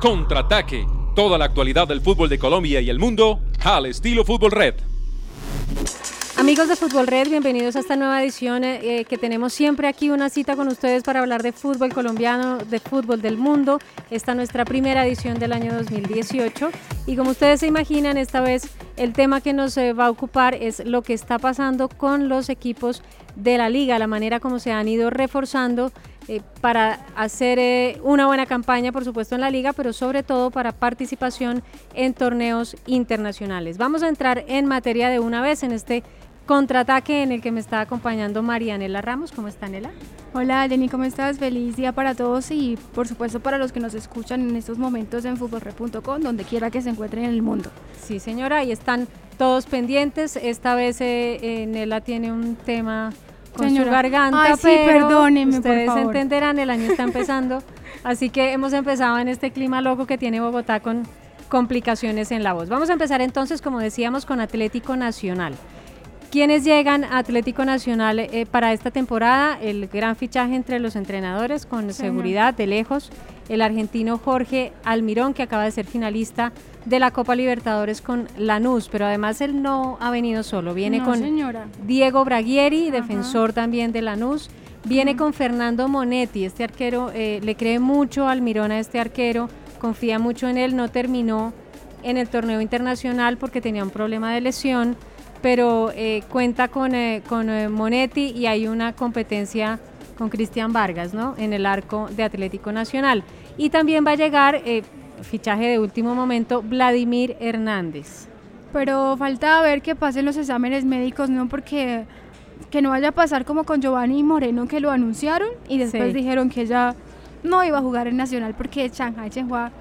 Contraataque. Toda la actualidad del fútbol de Colombia y el mundo al estilo Fútbol Red. Amigos de Fútbol Red, bienvenidos a esta nueva edición eh, que tenemos siempre aquí una cita con ustedes para hablar de fútbol colombiano, de fútbol del mundo. Esta es nuestra primera edición del año 2018 y como ustedes se imaginan, esta vez el tema que nos eh, va a ocupar es lo que está pasando con los equipos de la liga, la manera como se han ido reforzando eh, para hacer eh, una buena campaña, por supuesto, en la liga, pero sobre todo para participación en torneos internacionales. Vamos a entrar en materia de una vez en este contraataque en el que me está acompañando Marianela Ramos. ¿Cómo está, Nela? Hola, Jenny, ¿cómo estás? Feliz día para todos y, por supuesto, para los que nos escuchan en estos momentos en futbolred.com, donde quiera que se encuentren en el mundo. Sí, señora, ahí están todos pendientes. Esta vez eh, Nela tiene un tema con su garganta, Ay, sí, perdónenme, ustedes por favor. entenderán, el año está empezando, así que hemos empezado en este clima loco que tiene Bogotá con complicaciones en la voz. Vamos a empezar entonces, como decíamos, con Atlético Nacional. ¿Quiénes llegan a Atlético Nacional eh, para esta temporada? El gran fichaje entre los entrenadores, con seguridad de lejos, el argentino Jorge Almirón, que acaba de ser finalista de la Copa Libertadores con Lanús, pero además él no ha venido solo, viene No, con señora. Diego Braguieri, Ajá. defensor también de Lanús. Viene con Fernando Monetti, este arquero, eh, le cree mucho al Mirón a este arquero, confía mucho en él, no terminó en el torneo internacional porque tenía un problema de lesión, pero eh, cuenta con, eh, con eh, Monetti y hay una competencia con Cristian Vargas, ¿no? En el arco de Atlético Nacional. Y también va a llegar, fichaje de último momento, Vladimir Hernández. Pero falta ver que pasen los exámenes médicos, ¿no? Porque que no vaya a pasar como con Giovanni Moreno, que lo anunciaron y después Sí. dijeron que ya no iba a jugar en Nacional porque Shanghai Shenhua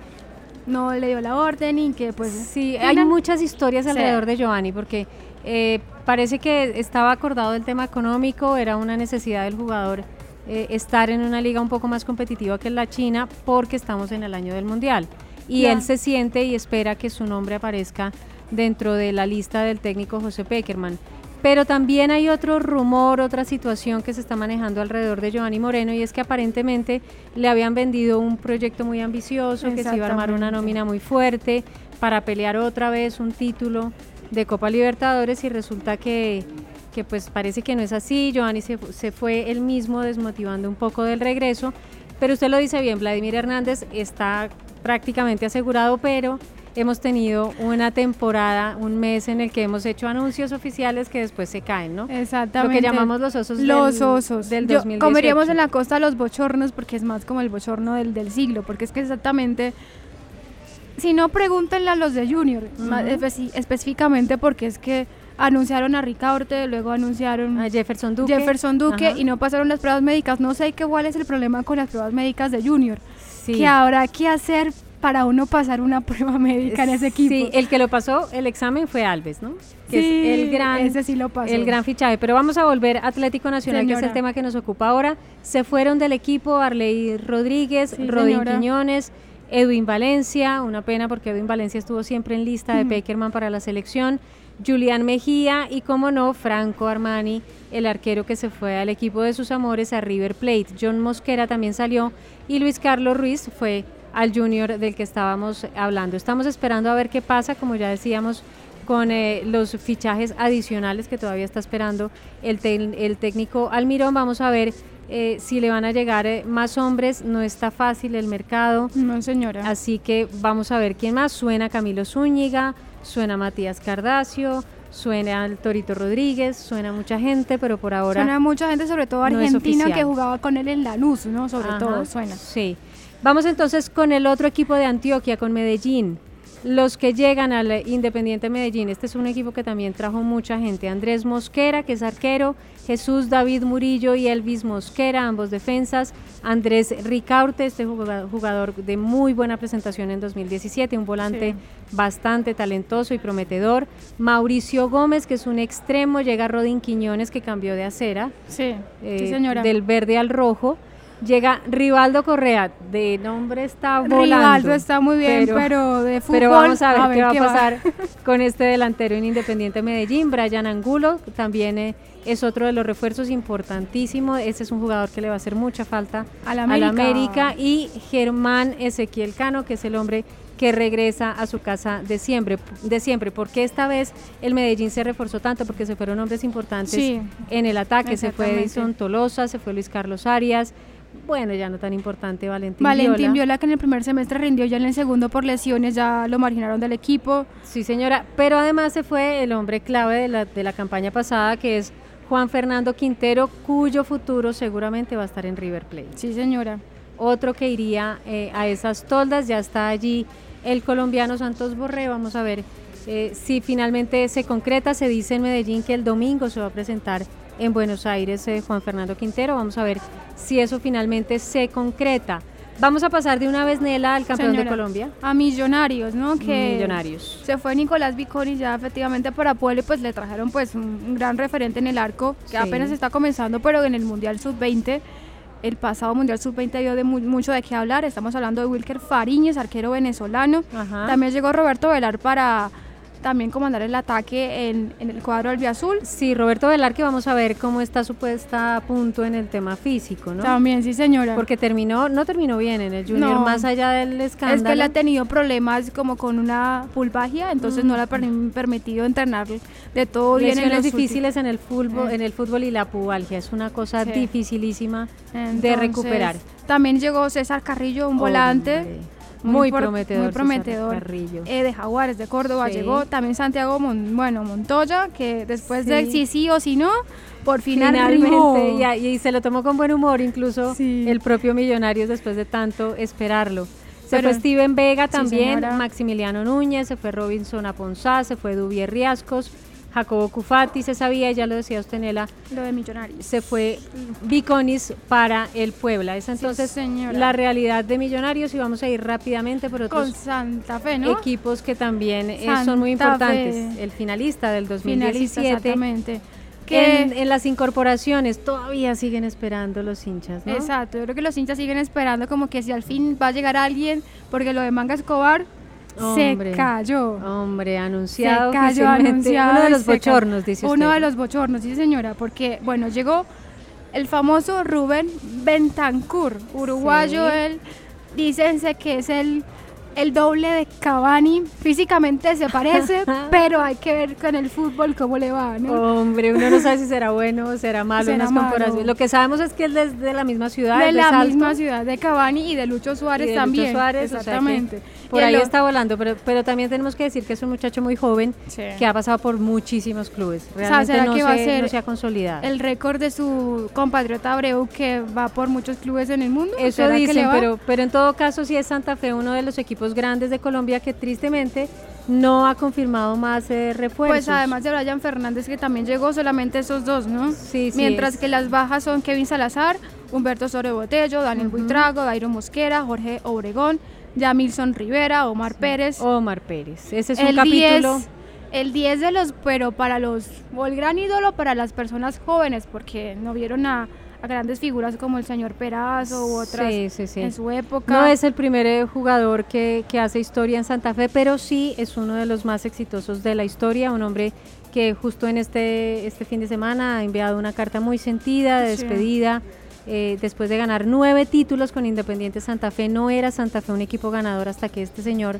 no le dio la orden y que pues... Sí, hay muchas historias Sí. alrededor de Giovanni porque eh, parece que estaba acordado el tema económico, era una necesidad del jugador eh, estar en una liga un poco más competitiva que la China porque estamos en el año del Mundial. Y él se siente y espera que su nombre aparezca dentro de la lista del técnico José Peckerman. Pero también hay otro rumor, otra situación que se está manejando alrededor de Giovanni Moreno y es que aparentemente le habían vendido un proyecto muy ambicioso, que se iba a armar una nómina muy fuerte para pelear otra vez un título de Copa Libertadores y resulta que, que pues parece que no es así. Giovanni se, se fue él mismo desmotivando un poco del regreso, pero usted lo dice bien, Vladimir Hernández está prácticamente asegurado, pero hemos tenido una temporada, un mes en el que hemos hecho anuncios oficiales que después se caen, ¿no? Exactamente. Lo que llamamos los osos Los del, osos. del Yo- 2018. comeríamos en la costa los bochornos porque es más como el bochorno del, del siglo, porque es que exactamente... Si no, pregúntenle a los de Junior, específicamente porque es que anunciaron a Ricaurte, luego anunciaron A Jefferson Duque. Jefferson Duque Ajá. y no pasaron las pruebas médicas. No sé qué cuál es el problema con las pruebas médicas de Junior. Sí. ¿Qué habrá que hacer para uno pasar una prueba médica en ese equipo? Sí, el que lo pasó el examen fue Alves, ¿no? Que Sí, es el gran, ese sí lo pasó. el gran fichaje. Pero vamos a volver a Atlético Nacional, que es el tema que nos ocupa ahora. Se fueron del equipo Arley Rodríguez, Sí, Rodín señora. Quiñones, Edwin Valencia, una pena porque Edwin Valencia estuvo siempre en lista de. Peckerman para la selección. Julián Mejía y, como no, Franco Armani, el arquero que se fue al equipo de sus amores a River Plate. John Mosquera también salió y Luis Carlos Ruiz fue al Junior del que estábamos hablando. Estamos esperando a ver qué pasa, como ya decíamos, con eh, los fichajes adicionales que todavía está esperando el, el técnico Almirón. Vamos a ver eh, si le van a llegar eh, más hombres. No está fácil el mercado. No, señora. Así que vamos a ver quién más. Suena Camilo Zúñiga, suena Matías Cardacio, suena el Torito Rodríguez, suena mucha gente, pero por ahora Suena mucha gente, sobre todo no argentina, que oficial. jugaba con él en Lanús, ¿no? Sobre Ajá, todo suena. Sí. Vamos entonces con el otro equipo de Antioquia, con Medellín. Los que llegan al Independiente Medellín. Este es un equipo que también trajo mucha gente. Andrés Mosquera, que es arquero, Jesús David Murillo y Elvis Mosquera, ambos defensas. Andrés Ricaurte, este jugador de muy buena presentación en 2017, un volante bastante talentoso y prometedor. Mauricio Gómez, que es un extremo, llega Rodin Quiñones, que cambió de acera. Sí, eh, señora. Del verde al rojo. Llega Rivaldo Correa, de nombre está volando. Rivaldo está muy bien, pero, de fútbol. Pero vamos a ver, qué va a pasar con este delantero en Independiente Medellín. Brian Angulo también eh, es otro de los refuerzos importantísimos. Ese es un jugador que le va a hacer mucha falta a la América. América. Y Germán Ezequiel Cano, que es el hombre que regresa a su casa de siempre, de siempre. porque esta vez el Medellín se reforzó tanto? Porque se fueron hombres importantes en el ataque. Se fue Edison Tolosa, se fue Luis Carlos Arias, bueno, ya no tan importante Valentín, Valentín Viola. que en el primer semestre rindió ya en el segundo por lesiones, ya lo marginaron del equipo. Sí, señora, pero además se fue el hombre clave de la, de la campaña pasada, que es Juan Fernando Quintero, cuyo futuro seguramente va a estar en River Plate. Sí, señora. Otro que iría eh, a esas toldas, ya está allí el colombiano Santos Borré, vamos a ver eh, si finalmente se concreta, se dice en Medellín que el domingo se va a presentar en Buenos Aires eh, Juan Fernando Quintero. Vamos a ver si eso finalmente se concreta. Vamos a pasar de una vez, Nela, al campeón de Colombia. A Millonarios, ¿no? Que Millonarios. Se fue Nicolás Viconi ya efectivamente para Puebla pues le trajeron pues un, gran referente en el arco que apenas está comenzando, pero en el Mundial Sub-20 el pasado Mundial Sub-20 dio de mucho de qué hablar. Estamos hablando de Wilker Fariñez, arquero venezolano. También llegó Roberto Velar para también comandar el ataque en, el cuadro albiazul. Sí, Roberto Velar, que vamos a ver cómo está su puesta a punto en el tema físico, ¿no? También, sí, señora. Porque terminó, no terminó bien en el Junior, más allá del escándalo. Es que él ha tenido problemas como con una pulpagia, entonces no le ha permitido entrenar de todo bien. en los difíciles en el fútbol, eh. en el fútbol y la pubalgia, es una cosa dificilísima de recuperar. También llegó César Carrillo, un volante muy, prometedor. Muy prometedor. Eh, de Jaguares de Córdoba llegó. También Santiago bueno, Montoya, que después de sí sí o sí no, por finalmente. Y, y, se lo tomó con buen humor, incluso el propio Millonarios después de tanto esperarlo. Se fue Steven Vega también, Maximiliano Núñez, se fue Robinson Aponzá, se fue Dubier Riascos, Jacobo Cufati se sabía, ya lo decía usted, Nela. Lo de Millonarios. Se fue Viconis para el Puebla. Es entonces la realidad de Millonarios y vamos a ir rápidamente por otros Con Santa Fe, ¿no? equipos que también eh, son muy importantes. El finalista del 2017. exactamente. Que en, en, las incorporaciones todavía siguen esperando los hinchas, ¿no? Exacto, yo creo que los hinchas siguen esperando como que si al fin va a llegar alguien, porque lo de Manga Escobar se cayó. Hombre, anunciado. Se cayó, anunciado. Uno de los bochornos, dice Uno de los bochornos, dice señora, porque, bueno, llegó el famoso Rubén Bentancur, uruguayo, él, dicense que es el el doble de Cavani. Físicamente se parece, pero hay que ver con el fútbol cómo le va, ¿no? Hombre, uno no sabe si será bueno o será malo en las comparaciones. Lo que sabemos es que él es de la misma ciudad. De, la misma ciudad, de Cavani y de Lucho Suárez también. Lucho Suárez, exactamente. Por ahí está volando, pero, pero también tenemos que decir que es un muchacho muy joven que ha pasado por muchísimos clubes. Realmente no, que va a ser se ha consolidado. El récord de su compatriota Abreu que va por muchos clubes en el mundo. Eso dicen, pero, pero en todo caso sí es Santa Fe uno de los equipos grandes de Colombia que tristemente no ha confirmado más eh, refuerzos. Pues además de Brian Fernández que también llegó solamente esos dos, ¿no? Sí, sí. Mientras que las bajas son Kevin Salazar, Humberto Botello, Daniel Buitrago, Dairo Mosquera, Jorge Obregón, Yamilson Rivera, Omar Pérez. Omar Pérez. Ese es un el capítulo. el 10 de los, pero para los, o el gran ídolo para las personas jóvenes, porque no vieron a a grandes figuras como el señor Perazo u otras en su época. No es el primer eh, jugador que, que, hace historia en Santa Fe, pero sí es uno de los más exitosos de la historia, un hombre que justo en este, este fin de semana ha enviado una carta muy sentida de despedida. Eh, después de ganar nueve títulos con Independiente Santa Fe, no era Santa Fe un equipo ganador hasta que este señor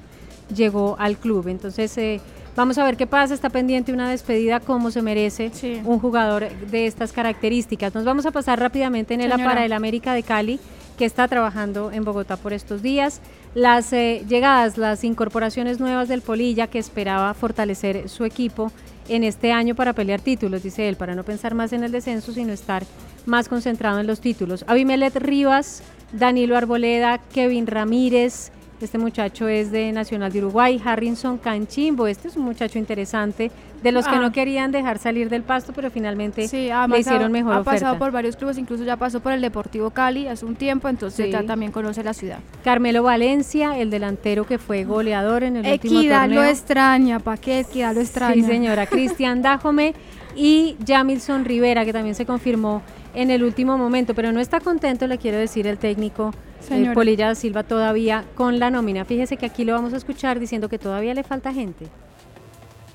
llegó al club. Entonces, eh, Vamos a ver qué pasa, está pendiente una despedida como se merece un jugador de estas características. Nos vamos a pasar rápidamente en el para el América de Cali, que está trabajando en Bogotá por estos días. Las eh, llegadas, las incorporaciones nuevas del Polilla, que esperaba fortalecer su equipo en este año para pelear títulos, dice él, para no pensar más en el descenso, sino estar más concentrado en los títulos. Abimelet Rivas, Danilo Arboleda, Kevin Ramírez, Este muchacho es de Nacional de Uruguay, Harrison Canchimbo. Este es un muchacho interesante, de los que Ah. no querían dejar salir del pasto, pero finalmente Sí, le hicieron mejor ha oferta. pasado por varios clubes, incluso ya pasó por el Deportivo Cali hace un tiempo, entonces Sí. ya también conoce la ciudad. Carmelo Valencia, el delantero que fue goleador en el último Equidad torneo. lo extraña, ¿para qué Equidad lo extraña? Sí, señora. Cristian Dajome y Jamilson Rivera, que también se confirmó en el último momento, pero no está contento, le quiero decir, el técnico eh. Polilla da Silva todavía con la nómina. Fíjese que aquí lo vamos a escuchar diciendo que todavía le falta gente.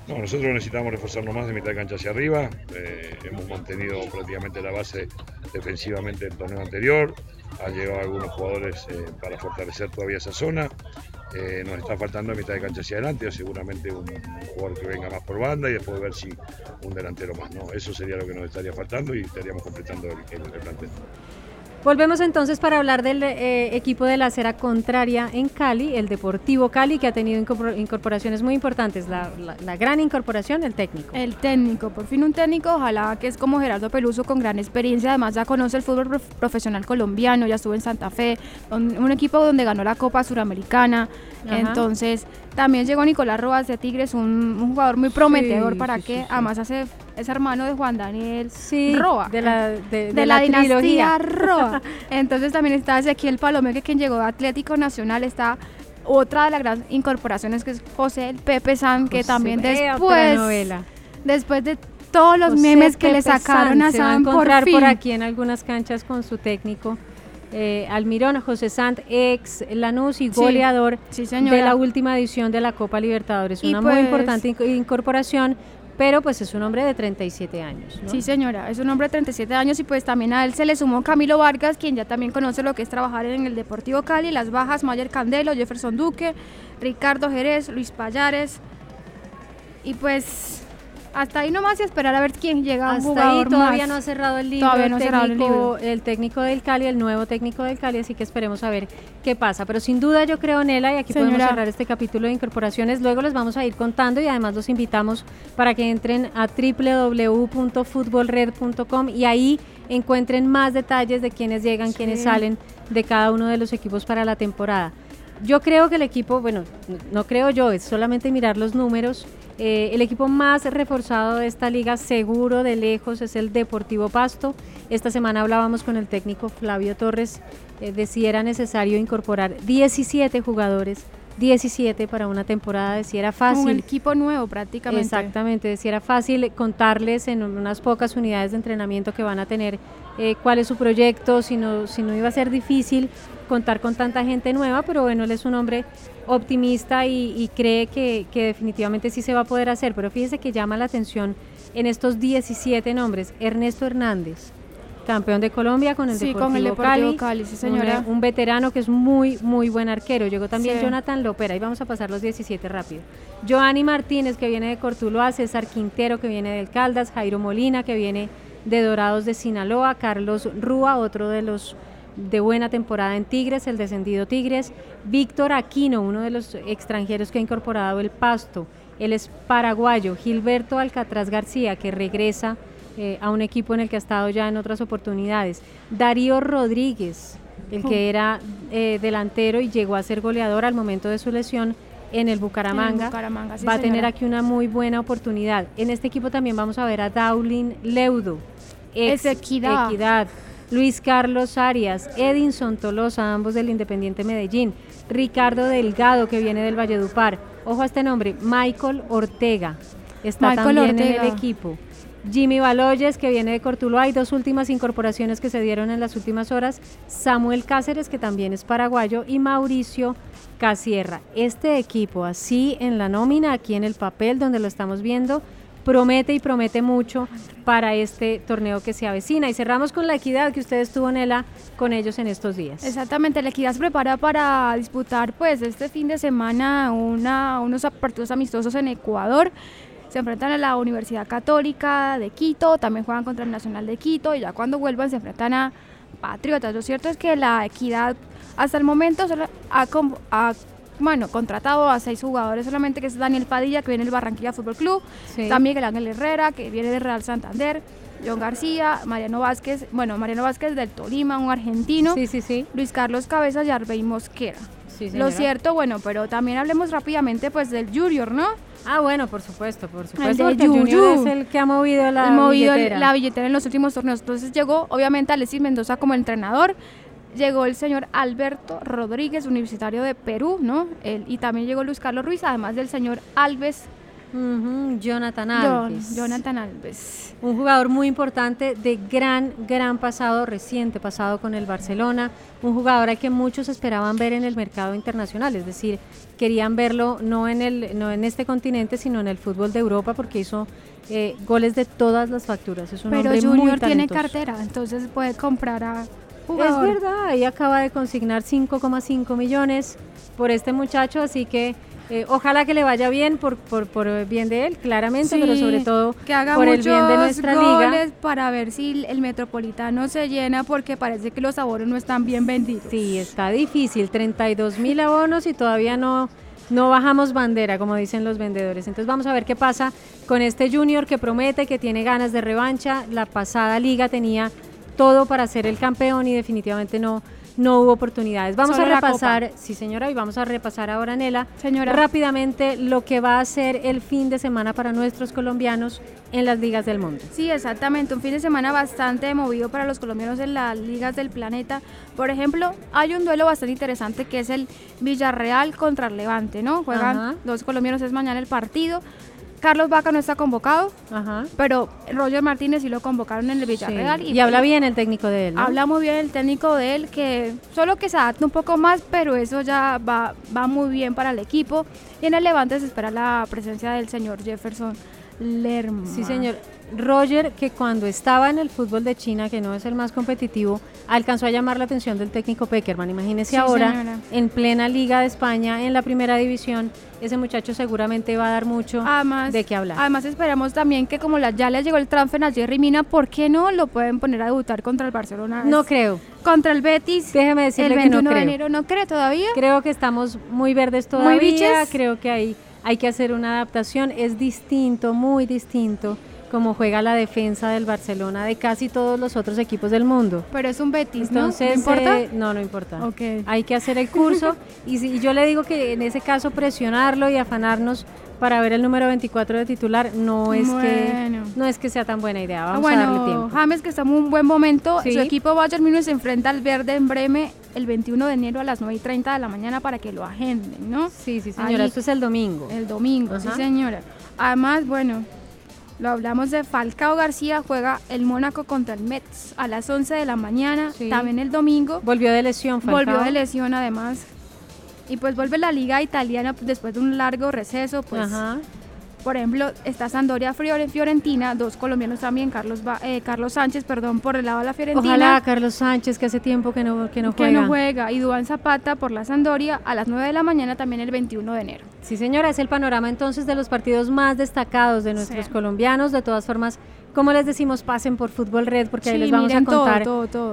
No, nosotros necesitamos reforzarnos más de mitad de cancha hacia arriba. Eh, hemos mantenido prácticamente la base defensivamente del torneo anterior. Han llegado algunos jugadores eh, para fortalecer todavía esa zona. Eh, nos está faltando mitad de cancha hacia adelante, o seguramente un, un jugador que venga más por banda y después ver si un delantero más. ¿no? Eso sería lo que nos estaría faltando y estaríamos completando el, el, el plantel. Volvemos entonces para hablar del eh, equipo de la acera contraria en Cali, el Deportivo Cali, que ha tenido incorpor- incorporaciones muy importantes. La, la- la gran incorporación, el técnico. El técnico, por fin un técnico, ojalá que es como Gerardo Peluso con gran experiencia, además ya conoce el fútbol prof- profesional colombiano, ya estuvo en Santa Fe, un, un equipo donde ganó la Copa Suramericana, Ajá. entonces también llegó Nicolás Rojas de Tigres, un, un jugador muy prometedor Sí, para sí, que sí. además hace, es hermano de Juan Daniel Sí, Roa. de la, de, de de la, dinastía. Roa. Entonces también está Ezequiel Palomé, que quien llegó de Atlético Nacional, está otra de las grandes incorporaciones que es José el Pepe San, que José, también después, después de todos los José memes que le Pepe sacaron a Se va a San por encontrar fin. por aquí en algunas canchas con su técnico. eh, Almirón, José Sant, ex Lanús y goleador sí, de la última edición de la Copa Libertadores. Y Una muy pues- importante inc- incorporación, pero pues es un hombre de 37 años. Sí, señora, es un hombre de 37 años y pues también a él se le sumó Camilo Vargas, quien ya también conoce lo que es trabajar en el Deportivo Cali, Las Bajas, Mayer Candelo, Jefferson Duque, Ricardo Jerez, Luis Payares. Y pues hasta ahí nomás y esperar a ver quién llega. un Hasta ahí jugador todavía más. no ha cerrado el libro, Todavía el, no ha cerrado el técnico, libro. el técnico del Cali, el nuevo técnico del Cali, así que esperemos a ver qué pasa. Pero sin duda yo creo, Nela, y aquí podemos cerrar este capítulo de incorporaciones, luego les vamos a ir contando y además los invitamos para que entren a www.futbolred.com y ahí encuentren más detalles de quiénes llegan, quiénes Sí. salen de cada uno de los equipos para la temporada. Yo creo que el equipo, bueno, no- creo yo, es solamente mirar los números. eh, el equipo más reforzado de esta liga, seguro de lejos, es el Deportivo Pasto. Esta semana hablábamos con el técnico Flavio Torres eh, de si era necesario incorporar 17 jugadores, 17 para una temporada, de si era Un fácil. equipo nuevo prácticamente. Exactamente, de si era fácil contarles en unas pocas unidades de entrenamiento que van a tener eh, cuál es su proyecto, si no, si no iba a ser difícil contar con tanta gente nueva, pero bueno, él es un hombre optimista y, y cree que, que definitivamente sí se va a poder hacer, pero fíjese que llama la atención en estos 17 nombres, Ernesto Hernández, campeón de Colombia con el Sí, Deportivo, con el Deportivo Cali, Cali, sí, un- veterano que es muy, muy buen arquero. Llegó también Sí. Jonathan Lopera, y vamos a pasar los 17 rápido. Joanny Martínez, que viene de Cortuloa, César Quintero, que viene del Caldas, Jairo Molina, que viene de Dorados de Sinaloa, Carlos Rúa, otro de los de buena temporada en Tigres, el descendido Tigres, Víctor Aquino, uno de los extranjeros que ha incorporado el Pasto, él es paraguayo, Gilberto Alcatraz García, que regresa eh, a un equipo en el que ha estado ya en otras oportunidades, Darío Rodríguez, el que era eh, delantero y llegó a ser goleador al momento de su lesión en el Bucaramanga, Bucaramanga, sí, va a tener señora. aquí una muy buena oportunidad. En este equipo también vamos a ver a Daulin Leudo, ex Es Equidad. Equidad, Luis Carlos Arias, Edinson Tolosa, ambos del Independiente Medellín, Ricardo Delgado, que viene del Valledupar. Ojo a este nombre, Michael Ortega. Está Michael también en el equipo. Jimmy Baloyes, que viene de Cortuloa, hay dos últimas incorporaciones que se dieron en las últimas horas. Samuel Cáceres, que también es paraguayo, y Mauricio Casierra. Este equipo, así en la nómina, aquí en el papel donde lo estamos viendo, promete y promete mucho para este torneo que se avecina. Y cerramos con la equidad que usted estuvo, Nela, con ellos en estos días. Exactamente, la Equidad se prepara para disputar pues este fin de semana unos partidos amistosos en Ecuador. Se enfrentan a la Universidad Católica de Quito, también juegan contra el Nacional de Quito y ya cuando vuelvan se enfrentan a Patriotas. Lo cierto es que la Equidad hasta el momento solo ha, bueno, contratado a seis jugadores solamente, que es Daniel Padilla, que viene del Barranquilla Fútbol Club, Sí. también el Ángel Herrera, que viene del Real Santander, John García, Mariano Vázquez, bueno, Mariano Vázquez del Tolima, un argentino, Sí, sí, sí. Luis Carlos Cabezas y Arbey Mosquera. Lo cierto, bueno, pero también hablemos rápidamente pues del Junior, ¿no? Ah, bueno, por supuesto, por supuesto. El de Junior es el que ha movido la movido billetera. la billetera en los últimos torneos. Entonces llegó, obviamente, Alexis Mendoza como entrenador. Llegó el señor Alberto Rodríguez, universitario de Perú, ¿no? y también llegó Luis Carlos Ruiz, además del señor Alves Jonathan Alves. Jonathan Alves. Un jugador muy importante de gran, gran pasado, reciente pasado con el Barcelona. Un jugador al que muchos esperaban ver en el mercado internacional, es decir, querían verlo no en, el, no en este continente, sino en el fútbol de Europa, porque hizo eh, goles de todas las facturas. Es un Pero Junior tiene cartera, entonces puede comprar a jugador. Es verdad, ahí acaba de consignar 5,5 millones por este muchacho, así que eh, ojalá que le vaya bien por, por, por bien de él, claramente, pero sobre todo que haga por el bien de nuestra goles para ver si el Metropolitano se llena porque parece que los abonos no están bien vendidos. Sí, está difícil, 32 mil abonos y todavía no, no bajamos bandera, como dicen los vendedores. Entonces vamos a ver qué pasa con este Junior que promete, que tiene ganas de revancha. La pasada liga tenía todo para ser el campeón y definitivamente no no hubo oportunidades. Vamos a repasar, sí señora, y vamos a repasar ahora, Nela, señora. rápidamente lo que va a ser el fin de semana para nuestros colombianos en las ligas del mundo. Sí, exactamente, un fin de semana bastante movido para los colombianos en las ligas del planeta. Por ejemplo, hay un duelo bastante interesante que es el Villarreal contra el Levante, ¿no? Juegan dos colombianos, es mañana el partido. Carlos Vaca no está convocado, pero Roger Martínez sí lo convocaron en el Villarreal. Y, habla bien el técnico de él. ¿no? Habla muy bien el técnico de él, que solo que se adapta un poco más, pero eso ya va, va muy bien para el equipo. Y en el Levante se espera la presencia del señor Jefferson Lerma. Sí, señor. Roger, que cuando estaba en el fútbol de China, que no es el más competitivo, alcanzó a llamar la atención del técnico Peckerman. Imagínese ahora, en plena Liga de España, en la primera división, ese muchacho seguramente va a dar mucho de qué hablar. Además, esperamos también que, como la, ya le llegó el transfer a Jerry Mina, ¿por qué no lo pueden poner a debutar contra el Barcelona? No creo. Contra el Betis. Déjeme decirle el 21 que no de enero, ¿no cree todavía? Creo que estamos muy verdes todavía. Creo que hay, hay que hacer una adaptación. Es distinto, muy distinto como juega la defensa del Barcelona de casi todos los otros equipos del mundo. Pero es un Betis, Entonces, ¿no? importa? Eh, no, no importa. Hay que hacer el curso y, yo le digo que en ese caso presionarlo y afanarnos para ver el número 24 de titular no es que no es que sea tan buena idea. Vamos bueno, a darle tiempo. James que está en un buen momento. Su equipo Bayern Múnich se enfrenta al Verde en Breme el 21 de enero a las 9 y 30 de la mañana para que lo agenden, ¿no? Sí, sí, señora. Esto es el domingo. El domingo, sí, señora. Además, bueno, lo hablamos de Falcao García, juega el Mónaco contra el Mets a las 11 de la mañana, también el domingo. Volvió de lesión, Falcao. Volvió de lesión además. Y pues vuelve la liga italiana después de un largo receso, pues Ajá. Por ejemplo, está Sandoria en Fiorentina, dos colombianos también, Carlos eh, Carlos Sánchez, perdón, por el lado de la Fiorentina. Ojalá Carlos Sánchez, que hace tiempo que no, que no juega. Que no juega. Y Duan Zapata por la Sandoria a las 9 de la mañana también el 21 de enero. Sí, señora, es el panorama entonces de los partidos más destacados de nuestros colombianos. De todas formas, como les decimos, pasen por Fútbol Red porque ahí les vamos a contar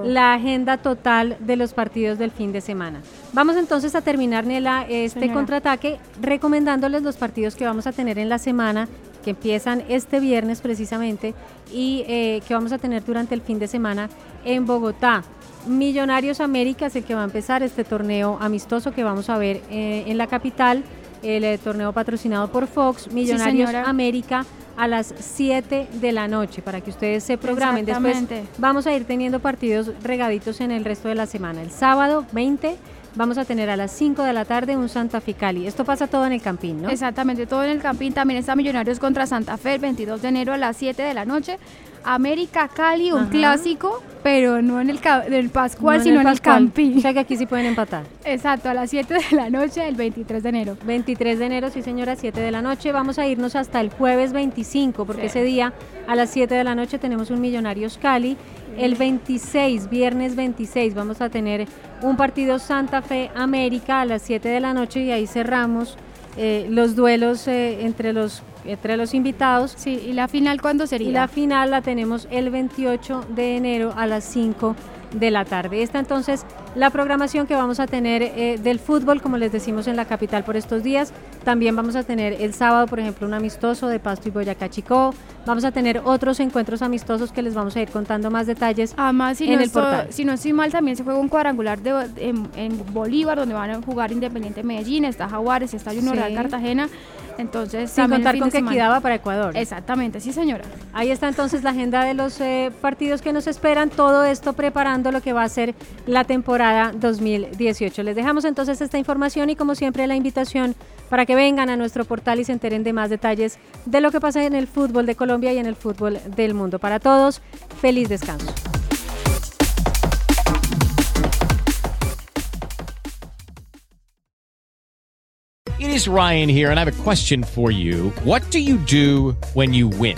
la agenda total de los partidos del fin de semana. Vamos entonces a terminar, Nela, este contraataque recomendándoles los partidos que vamos a tener en la semana, que empiezan este viernes precisamente y eh, que vamos a tener durante el fin de semana en Bogotá. Millonarios América es el que va a empezar este torneo amistoso que vamos a ver eh, en la capital, el eh, torneo patrocinado por Fox, Millonarios América a las 7 de la noche para que ustedes se programen. Después vamos a ir teniendo partidos regaditos en el resto de la semana. El sábado 20 vamos a tener a las 5 de la tarde un Santa Fe Cali. Esto pasa todo en el Campín, ¿no? Exactamente, todo en el Campín. También está Millonarios contra Santa Fe el 22 de enero a las 7 de la noche. América Cali, un clásico, pero no en el, del Pascual, sino en el, Campín. O sea que aquí sí pueden empatar. Exacto, a las 7 de la noche el 23 de enero. 23 de enero, sí señora, 7 de la noche. Vamos a irnos hasta el jueves 25, porque ese día a las 7 de la noche tenemos un Millonarios Cali. El 26, viernes 26, vamos a tener un partido Santa Fe América a las 7 de la noche y ahí cerramos eh, los duelos eh, entre los entre los invitados. Sí, ¿y la final cuándo sería? Y la final la tenemos el 28 de enero a las 5 de la tarde. Esta entonces la programación que vamos a tener eh, del fútbol, como les decimos en la capital por estos días. También vamos a tener el sábado, por ejemplo, un amistoso de Pasto y Boyacá Chicó. Vamos a tener otros encuentros amistosos que les vamos a ir contando más detalles Además, si en no el portal. si no estoy mal, también se juega un cuadrangular de, en, en Bolívar, donde van a jugar Independiente Medellín, está Jaguares, está Junior Sí. Cartagena. Entonces, Sin contar con que va para Ecuador. Exactamente, sí, señora. Ahí está entonces la agenda de los eh, partidos que nos esperan, todo esto preparando lo que va a ser la temporada 2018. Les dejamos entonces esta información y como siempre la invitación para que vengan a nuestro portal y se enteren de más detalles de lo que pasa en el fútbol de Colombia y en el fútbol del mundo. Para todos, feliz descanso. It is Ryan here, and I have a question for you. What do you do when you win?